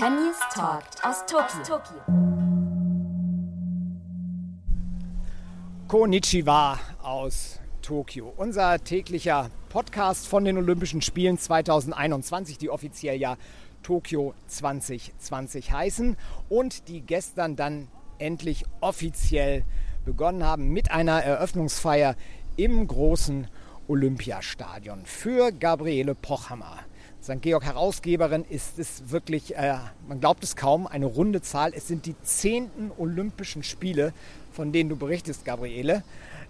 Tönnies Talk aus Tokio. Konnichiwa aus Tokio. Unser täglicher Podcast von den Olympischen Spielen 2021, die offiziell ja Tokio 2020 heißen und die gestern dann endlich offiziell begonnen haben mit einer Eröffnungsfeier im großen Olympiastadion für Gabriele Pochhammer. St. Georg Herausgeberin ist es wirklich, äh, man glaubt es kaum, eine runde Zahl. Es sind die zehnten Olympischen Spiele, von denen du berichtest, Gabriele.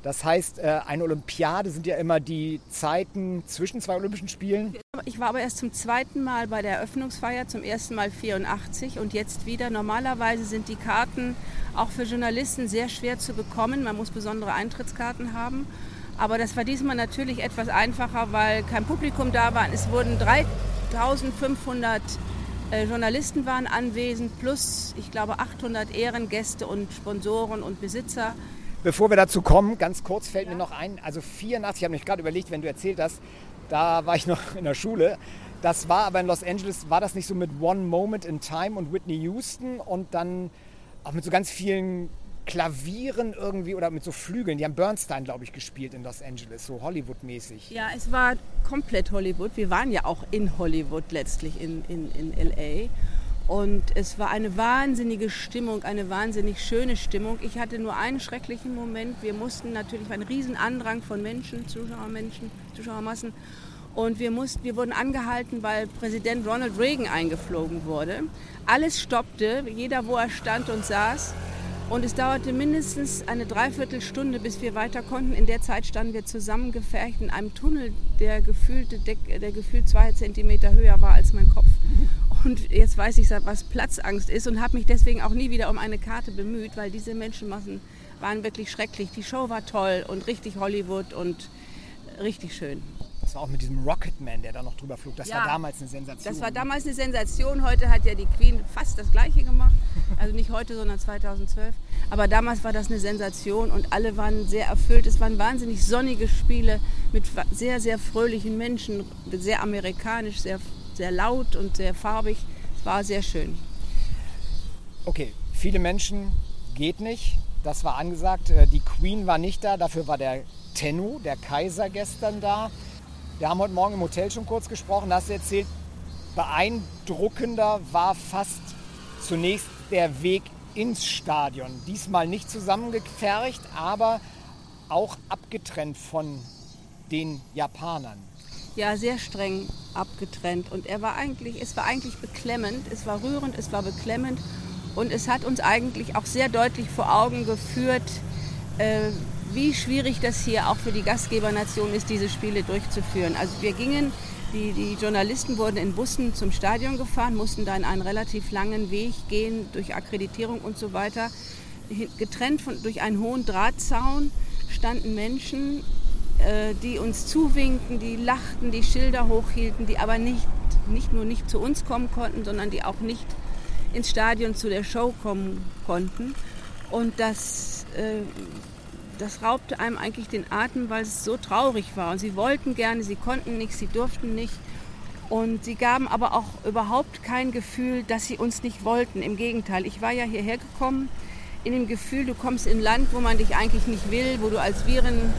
Das heißt, äh, eine Olympiade sind ja immer die Zeiten zwischen zwei Olympischen Spielen. Ich war aber erst zum zweiten Mal bei der Eröffnungsfeier, zum ersten Mal 84 und jetzt wieder. Normalerweise sind die Karten auch für Journalisten sehr schwer zu bekommen. Man muss besondere Eintrittskarten haben. Aber das war diesmal natürlich etwas einfacher, weil kein Publikum da war. Es wurden 3500 äh, Journalisten waren anwesend, plus ich glaube 800 Ehrengäste und Sponsoren und Besitzer. Bevor wir dazu kommen, ganz kurz fällt ja. mir noch ein, also 84, ich habe mich gerade überlegt, wenn du erzählt hast, da war ich noch in der Schule. Das war aber in Los Angeles, war das nicht so mit One Moment in Time und Whitney Houston und dann auch mit so ganz vielen Klavieren irgendwie oder mit so Flügeln. Die haben Bernstein, glaube ich, gespielt in Los Angeles, so Hollywood-mäßig. Ja, es war komplett Hollywood. Wir waren ja auch in Hollywood letztlich in, in, in LA. Und es war eine wahnsinnige Stimmung, eine wahnsinnig schöne Stimmung. Ich hatte nur einen schrecklichen Moment. Wir mussten natürlich einen riesen Andrang von Menschen, Zuschauermenschen, Zuschauermassen. Und wir, mussten, wir wurden angehalten, weil Präsident Ronald Reagan eingeflogen wurde. Alles stoppte, jeder wo er stand und saß. Und es dauerte mindestens eine Dreiviertelstunde, bis wir weiter konnten. In der Zeit standen wir zusammengefercht in einem Tunnel, der gefühlt, der gefühlt zwei Zentimeter höher war als mein Kopf. Und jetzt weiß ich, was Platzangst ist und habe mich deswegen auch nie wieder um eine Karte bemüht, weil diese Menschenmassen waren wirklich schrecklich. Die Show war toll und richtig Hollywood und richtig schön. Das war auch mit diesem Rocketman, der da noch drüber flog. Das ja, war damals eine Sensation. Das war damals eine Sensation. Heute hat ja die Queen fast das Gleiche gemacht. Also nicht heute, sondern 2012. Aber damals war das eine Sensation und alle waren sehr erfüllt. Es waren wahnsinnig sonnige Spiele mit sehr, sehr fröhlichen Menschen, sehr amerikanisch, sehr sehr laut und sehr farbig. Es war sehr schön. Okay, viele Menschen geht nicht. Das war angesagt. Äh, die Queen war nicht da, dafür war der Tennu, der Kaiser, gestern da. Wir haben heute Morgen im Hotel schon kurz gesprochen. Da hast du erzählt, beeindruckender war fast zunächst der Weg ins Stadion. Diesmal nicht zusammengepfercht, aber auch abgetrennt von den Japanern ja sehr streng abgetrennt. Und er war eigentlich, es war eigentlich beklemmend, es war rührend, es war beklemmend. Und es hat uns eigentlich auch sehr deutlich vor Augen geführt, äh, wie schwierig das hier auch für die Gastgebernation ist, diese Spiele durchzuführen. Also wir gingen, die, die Journalisten wurden in Bussen zum Stadion gefahren, mussten dann einen relativ langen Weg gehen durch Akkreditierung und so weiter. Getrennt von, durch einen hohen Drahtzaun standen Menschen äh, die uns zuwinken, die lachten, die Schilder hochhielten, die aber nicht, nicht nur nicht zu uns kommen konnten, sondern die auch nicht ins Stadion zu der Show kommen konnten. Und das, äh, das raubte einem eigentlich den Atem, weil es so traurig war. Und sie wollten gerne, sie konnten nicht, sie durften nicht. Und sie gaben aber auch überhaupt kein Gefühl, dass sie uns nicht wollten. Im Gegenteil, ich war ja hierher gekommen in dem Gefühl, du kommst in ein Land, wo man dich eigentlich nicht will, wo du als Viren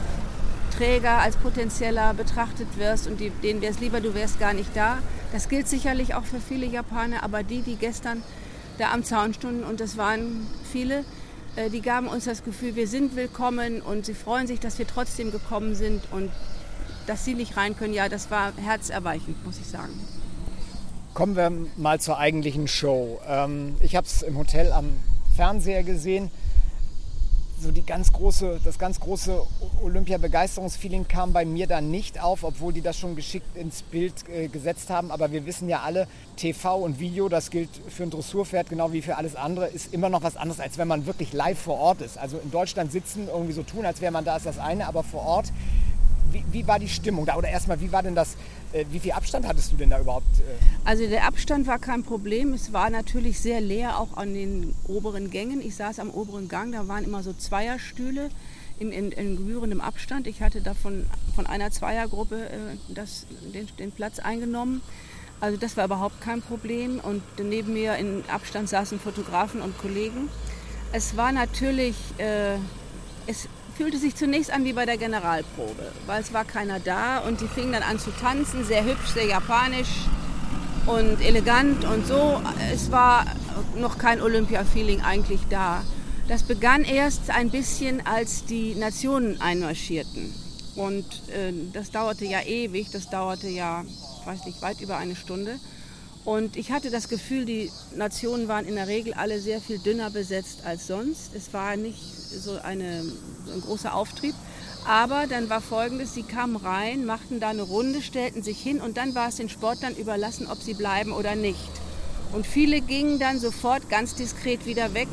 Träger, als potenzieller betrachtet wirst und die, denen wäre es lieber, du wärst gar nicht da. Das gilt sicherlich auch für viele Japaner, aber die, die gestern da am Zaun stunden, und das waren viele, die gaben uns das Gefühl, wir sind willkommen und sie freuen sich, dass wir trotzdem gekommen sind und dass sie nicht rein können. Ja, das war herzerweichend, muss ich sagen. Kommen wir mal zur eigentlichen Show. Ähm, ich habe es im Hotel am Fernseher gesehen so die ganz große, das ganz große Olympia-Begeisterungsfeeling kam bei mir dann nicht auf, obwohl die das schon geschickt ins Bild äh, gesetzt haben. Aber wir wissen ja alle, TV und Video, das gilt für ein Dressurpferd genau wie für alles andere, ist immer noch was anderes, als wenn man wirklich live vor Ort ist. Also in Deutschland sitzen, irgendwie so tun, als wäre man da, ist das eine, aber vor Ort wie, wie, war die Stimmung da? Oder erstmal, wie war denn das, äh, wie viel Abstand hattest du denn da überhaupt? Äh? Also der Abstand war kein Problem. Es war natürlich sehr leer, auch an den oberen Gängen. Ich saß am oberen Gang, da waren immer so Zweierstühle in, in, in gebührendem Abstand. Ich hatte davon von einer Zweiergruppe äh, das, den, den Platz eingenommen. Also das war überhaupt kein Problem. Und neben mir in Abstand saßen Fotografen und Kollegen. Es war natürlich, äh, es fühlte sich zunächst an wie bei der Generalprobe, weil es war keiner da und die fingen dann an zu tanzen, sehr hübsch, sehr japanisch und elegant und so. Es war noch kein Olympia-Feeling eigentlich da. Das begann erst ein bisschen, als die Nationen einmarschierten. Und äh, das dauerte ja ewig, das dauerte ja, weiß nicht, weit über eine Stunde. Und ich hatte das Gefühl, die Nationen waren in der Regel alle sehr viel dünner besetzt als sonst. Es war nicht so, eine, so ein großer Auftrieb. Aber dann war folgendes, sie kamen rein, machten da eine Runde, stellten sich hin und dann war es den Sportlern überlassen, ob sie bleiben oder nicht. Und viele gingen dann sofort ganz diskret wieder weg.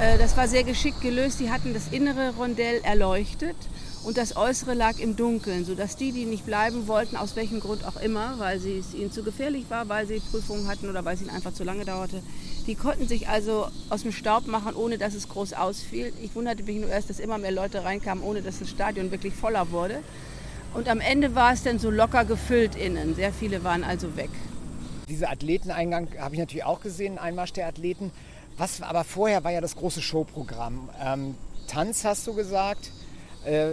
Äh, das war sehr geschickt gelöst. Sie hatten das innere Rondell erleuchtet und das Äußere lag im Dunkeln, sodass die, die nicht bleiben wollten, aus welchem Grund auch immer, weil es ihnen zu gefährlich war, weil sie Prüfungen hatten oder weil es ihnen einfach zu lange dauerte, die konnten sich also aus dem Staub machen, ohne dass es groß ausfiel. Ich wunderte mich nur erst, dass immer mehr Leute reinkamen, ohne dass das Stadion wirklich voller wurde. Und am Ende war es dann so locker gefüllt innen. Sehr viele waren also weg. Diese Athleteneingang habe ich natürlich auch gesehen, Einmarsch der Athleten. Was aber vorher war ja das große Showprogramm. Ähm, Tanz hast du gesagt. Äh,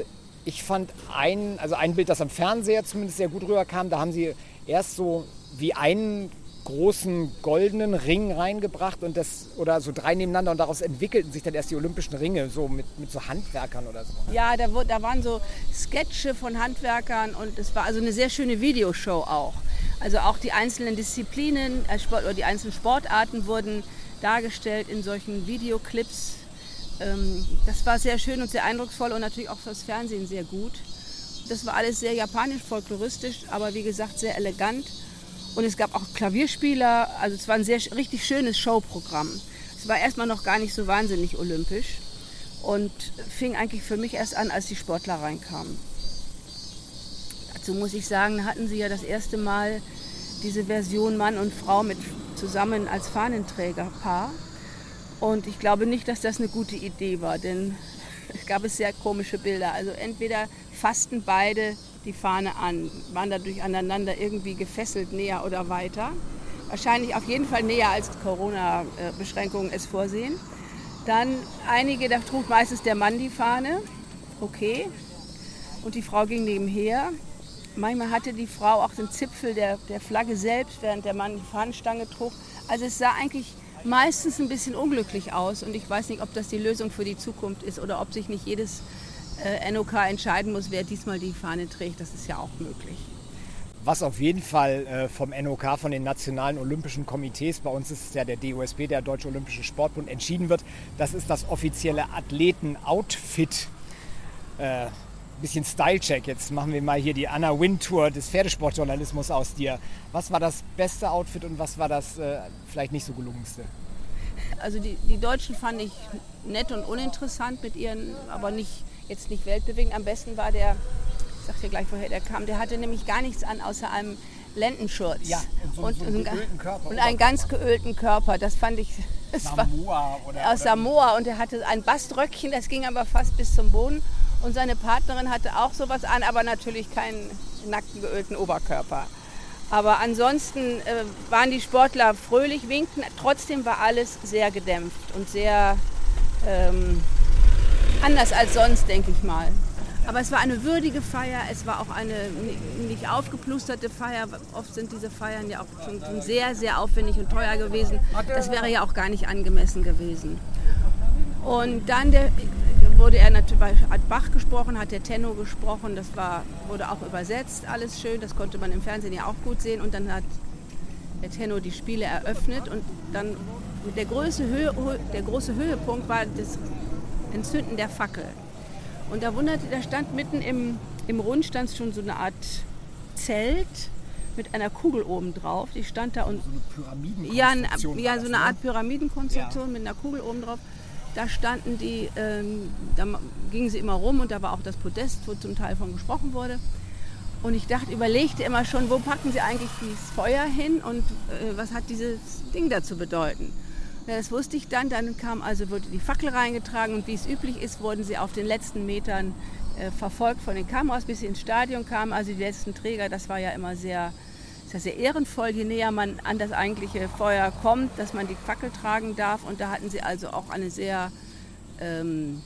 ich fand ein, also ein Bild, das am Fernseher zumindest sehr gut rüberkam. Da haben sie erst so wie einen großen goldenen Ring reingebracht und das oder so drei nebeneinander und daraus entwickelten sich dann erst die Olympischen Ringe so mit, mit so Handwerkern oder so. Ne? Ja, da, da waren so Sketche von Handwerkern und es war also eine sehr schöne Videoshow auch. Also auch die einzelnen Disziplinen äh, Sport, oder die einzelnen Sportarten wurden dargestellt in solchen Videoclips. Ähm, das war sehr schön und sehr eindrucksvoll und natürlich auch fürs Fernsehen sehr gut. Das war alles sehr japanisch, folkloristisch, aber wie gesagt sehr elegant. Und es gab auch Klavierspieler, also es war ein sehr richtig schönes Showprogramm. Es war erstmal noch gar nicht so wahnsinnig olympisch und fing eigentlich für mich erst an, als die Sportler reinkamen. Dazu muss ich sagen, hatten sie ja das erste Mal diese Version Mann und Frau mit zusammen als Fahnenträgerpaar. Und ich glaube nicht, dass das eine gute Idee war, denn es gab es sehr komische Bilder. Also entweder fassten beide die Fahne an, waren dadurch aneinander irgendwie gefesselt, näher oder weiter. Wahrscheinlich auf jeden Fall näher als Corona-Beschränkungen es vorsehen. Dann einige, da trug meistens der Mann die Fahne, okay, und die Frau ging nebenher. Manchmal hatte die Frau auch den Zipfel der, der Flagge selbst, während der Mann die Fahnenstange trug. Also es sah eigentlich meistens ein bisschen unglücklich aus und ich weiß nicht, ob das die Lösung für die Zukunft ist oder ob sich nicht jedes äh, NOK entscheiden muss, wer diesmal die Fahne trägt. Das ist ja auch möglich. Was auf jeden Fall äh, vom NOK, von den Nationalen Olympischen Komitees, bei uns ist es ja der DOSB, der Deutsche Olympische Sportbund, entschieden wird, das ist das offizielle Athleten-Outfit. Bisschen Style-Check. Jetzt machen wir mal hier die Anna Win-Tour des Pferdesportjournalismus aus dir. Was war das beste Outfit und was war das äh, vielleicht nicht so gelungenste? Also die, die Deutschen fand ich nett und uninteressant mit ihren, aber nicht, jetzt nicht weltbewegend. Am besten war der, ich sag dir gleich, woher der kam, der hatte nämlich gar nichts an außer einem Lendenschurz. Ja, und, so, und, so einen Körper. Und einen ganz geölten Körper. Das fand ich. Das Samoa oder, aus Samoa und er hatte ein Baströckchen, das ging aber fast bis zum Boden. Und seine Partnerin hatte auch sowas an, aber natürlich keinen nackten geölten Oberkörper. Aber ansonsten äh, waren die Sportler fröhlich, winkten. Trotzdem war alles sehr gedämpft und sehr ähm, anders als sonst, denke ich mal. Aber es war eine würdige Feier, es war auch eine nicht aufgeplusterte Feier. Oft sind diese Feiern ja auch schon sehr, sehr aufwendig und teuer gewesen. Das wäre ja auch gar nicht angemessen gewesen. Und dann der, wurde er natürlich, hat Bach gesprochen, hat der Tenno gesprochen, das war, wurde auch übersetzt, alles schön, das konnte man im Fernsehen ja auch gut sehen. Und dann hat der Tenno die Spiele eröffnet und dann der große, Höhe, der große Höhepunkt war das Entzünden der Fackel. Und da wunderte, da stand mitten im, im Rund stand schon so eine Art Zelt mit einer Kugel oben drauf. Die stand da und so eine ja, ja, so eine Art Pyramidenkonstruktion ja. mit einer Kugel oben drauf. Da standen die, ähm, da gingen sie immer rum und da war auch das Podest, wo zum Teil von gesprochen wurde. Und ich dachte, überlegte immer schon, wo packen sie eigentlich dieses Feuer hin und äh, was hat dieses Ding da zu bedeuten. Ja, das wusste ich dann. Dann kam also wurde die Fackel reingetragen und wie es üblich ist, wurden sie auf den letzten Metern äh, verfolgt von den Kameras, bis sie ins Stadion kamen. Also die letzten Träger, das war ja immer sehr, ist ja sehr ehrenvoll, je näher man an das eigentliche Feuer kommt, dass man die Fackel tragen darf. Und da hatten sie also auch eine sehr ähm,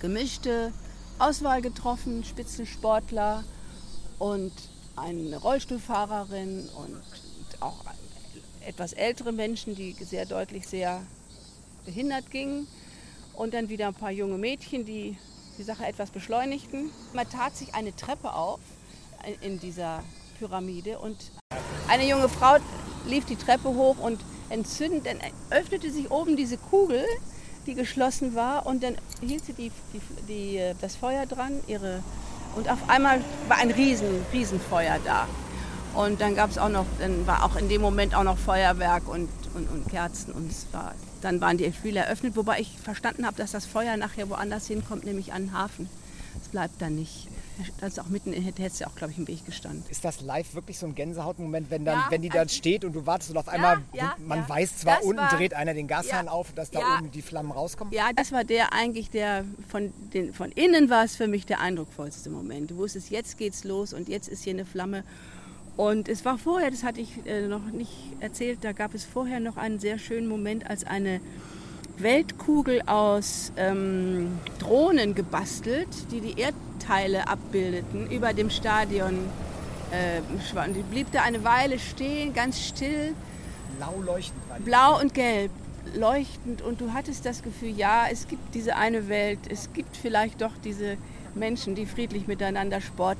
gemischte Auswahl getroffen, Spitzensportler und eine Rollstuhlfahrerin und auch etwas ältere Menschen, die sehr deutlich sehr behindert gingen. Und dann wieder ein paar junge Mädchen, die die Sache etwas beschleunigten. Man tat sich eine Treppe auf in dieser Pyramide und eine junge Frau lief die Treppe hoch und entzündet, dann öffnete sich oben diese Kugel, die geschlossen war und dann hielt sie die, die, die, das Feuer dran ihre, und auf einmal war ein riesen, Riesenfeuer da. Und dann gab es auch noch, dann war auch in dem Moment auch noch Feuerwerk und, und, und Kerzen und es war, dann waren die Spiele eröffnet, wobei ich verstanden habe, dass das Feuer nachher woanders hinkommt, nämlich an den Hafen. Es bleibt dann nicht. Ist auch mitten in hätte es ja auch, glaube ich, im Weg gestanden. Ist das live wirklich so ein Gänsehautmoment, wenn, dann, ja, wenn die dann also steht und du wartest und auf einmal, ja, man ja. weiß zwar, unten war, dreht einer den Gashahn auf, dass da oben die Flammen rauskommen? Ja, das war der eigentlich, der von, den, von innen war es für mich der eindrucksvollste Moment. Du wusstest, jetzt geht's los und jetzt ist hier eine Flamme und es war vorher, das hatte ich äh, noch nicht erzählt, da gab es vorher noch einen sehr schönen Moment, als eine Weltkugel aus ähm, Drohnen gebastelt, die die Erdteile abbildeten, über dem Stadion äh, Die blieb da eine Weile stehen, ganz still. Blau leuchtend. Blau und gelb leuchtend und du hattest das Gefühl, ja, es gibt diese eine Welt, es gibt vielleicht doch diese Menschen, die friedlich miteinander Sport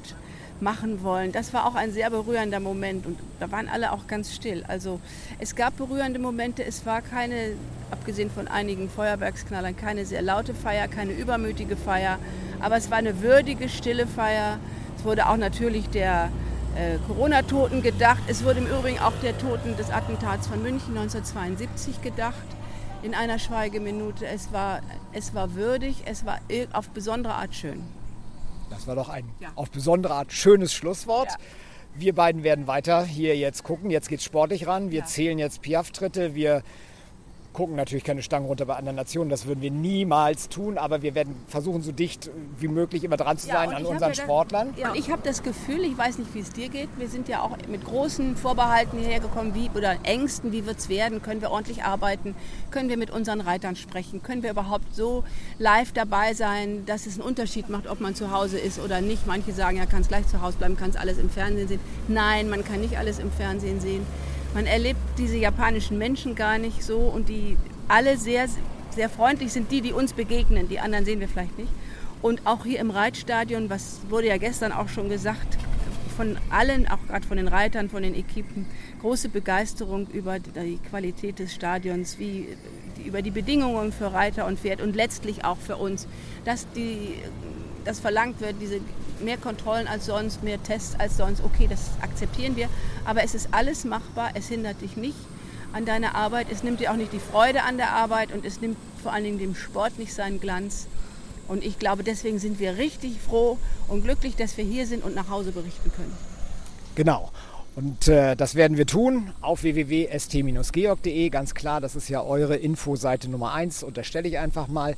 machen wollen. Das war auch ein sehr berührender Moment und da waren alle auch ganz still. Also es gab berührende Momente, es war keine, abgesehen von einigen Feuerwerksknallern, keine sehr laute Feier, keine übermütige Feier, aber es war eine würdige, stille Feier. Es wurde auch natürlich der äh, Corona-Toten gedacht. Es wurde im Übrigen auch der Toten des Attentats von München 1972 gedacht in einer Schweigeminute. Es war, es war würdig, es war auf besondere Art schön. Das war doch ein ja. auf besondere Art schönes Schlusswort. Ja. Wir beiden werden weiter hier jetzt gucken. Jetzt geht es sportlich ran. Wir ja. zählen jetzt Piaf-Tritte. Wir gucken natürlich keine Stangen runter bei anderen Nationen. Das würden wir niemals tun, aber wir werden versuchen, so dicht wie möglich immer dran zu sein ja, an unseren ja Sportlern. Ja, und ich habe das Gefühl, ich weiß nicht, wie es dir geht, wir sind ja auch mit großen Vorbehalten hierher gekommen, wie, oder Ängsten, wie wird es werden, können wir ordentlich arbeiten, können wir mit unseren Reitern sprechen, können wir überhaupt so live dabei sein, dass es einen Unterschied macht, ob man zu Hause ist oder nicht. Manche sagen, ja, kann es gleich zu Hause bleiben, kann es alles im Fernsehen sehen. Nein, man kann nicht alles im Fernsehen sehen. Man erlebt diese japanischen Menschen gar nicht so und die alle sehr, sehr freundlich sind, die, die uns begegnen. Die anderen sehen wir vielleicht nicht. Und auch hier im Reitstadion, was wurde ja gestern auch schon gesagt, von allen, auch gerade von den Reitern, von den Equipen, große Begeisterung über die Qualität des Stadions, wie, über die Bedingungen für Reiter und Pferd und letztlich auch für uns, dass die, das verlangt wird, diese mehr Kontrollen als sonst, mehr Tests als sonst. Okay, das akzeptieren wir. Aber es ist alles machbar. Es hindert dich nicht an deiner Arbeit. Es nimmt dir auch nicht die Freude an der Arbeit und es nimmt vor allen Dingen dem Sport nicht seinen Glanz. Und ich glaube, deswegen sind wir richtig froh und glücklich, dass wir hier sind und nach Hause berichten können. Genau. Und äh, das werden wir tun auf www.st-georg.de. Ganz klar, das ist ja eure Infoseite Nummer 1, unterstelle ich einfach mal.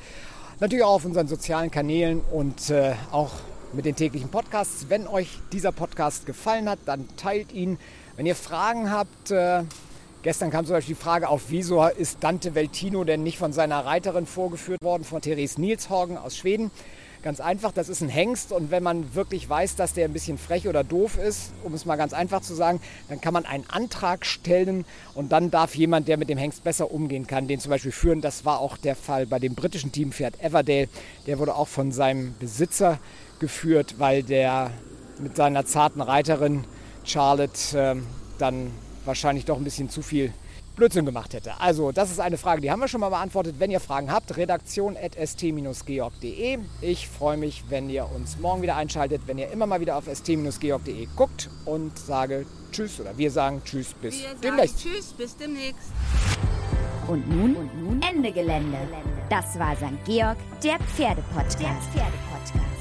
Natürlich auch auf unseren sozialen Kanälen und äh, auch mit den täglichen Podcasts. Wenn euch dieser Podcast gefallen hat, dann teilt ihn. Wenn ihr Fragen habt, äh, gestern kam zum Beispiel die Frage auf, wieso ist Dante Veltino denn nicht von seiner Reiterin vorgeführt worden, von Therese Nilshorgen aus Schweden? Ganz einfach, das ist ein Hengst und wenn man wirklich weiß, dass der ein bisschen frech oder doof ist, um es mal ganz einfach zu sagen, dann kann man einen Antrag stellen und dann darf jemand, der mit dem Hengst besser umgehen kann, den zum Beispiel führen. Das war auch der Fall bei dem britischen Teampferd Everdale. Der wurde auch von seinem Besitzer geführt, weil der mit seiner zarten Reiterin Charlotte äh, dann wahrscheinlich doch ein bisschen zu viel Blödsinn gemacht hätte. Also, das ist eine Frage, die haben wir schon mal beantwortet. Wenn ihr Fragen habt, redaktion.st-georg.de. Ich freue mich, wenn ihr uns morgen wieder einschaltet, wenn ihr immer mal wieder auf st-georg.de guckt und sage Tschüss oder wir sagen Tschüss bis wir demnächst. Tschüss bis demnächst. Und nun, und nun Ende Gelände. Das war St. Georg, der Pferdepodcast. Der Pferdepodcast.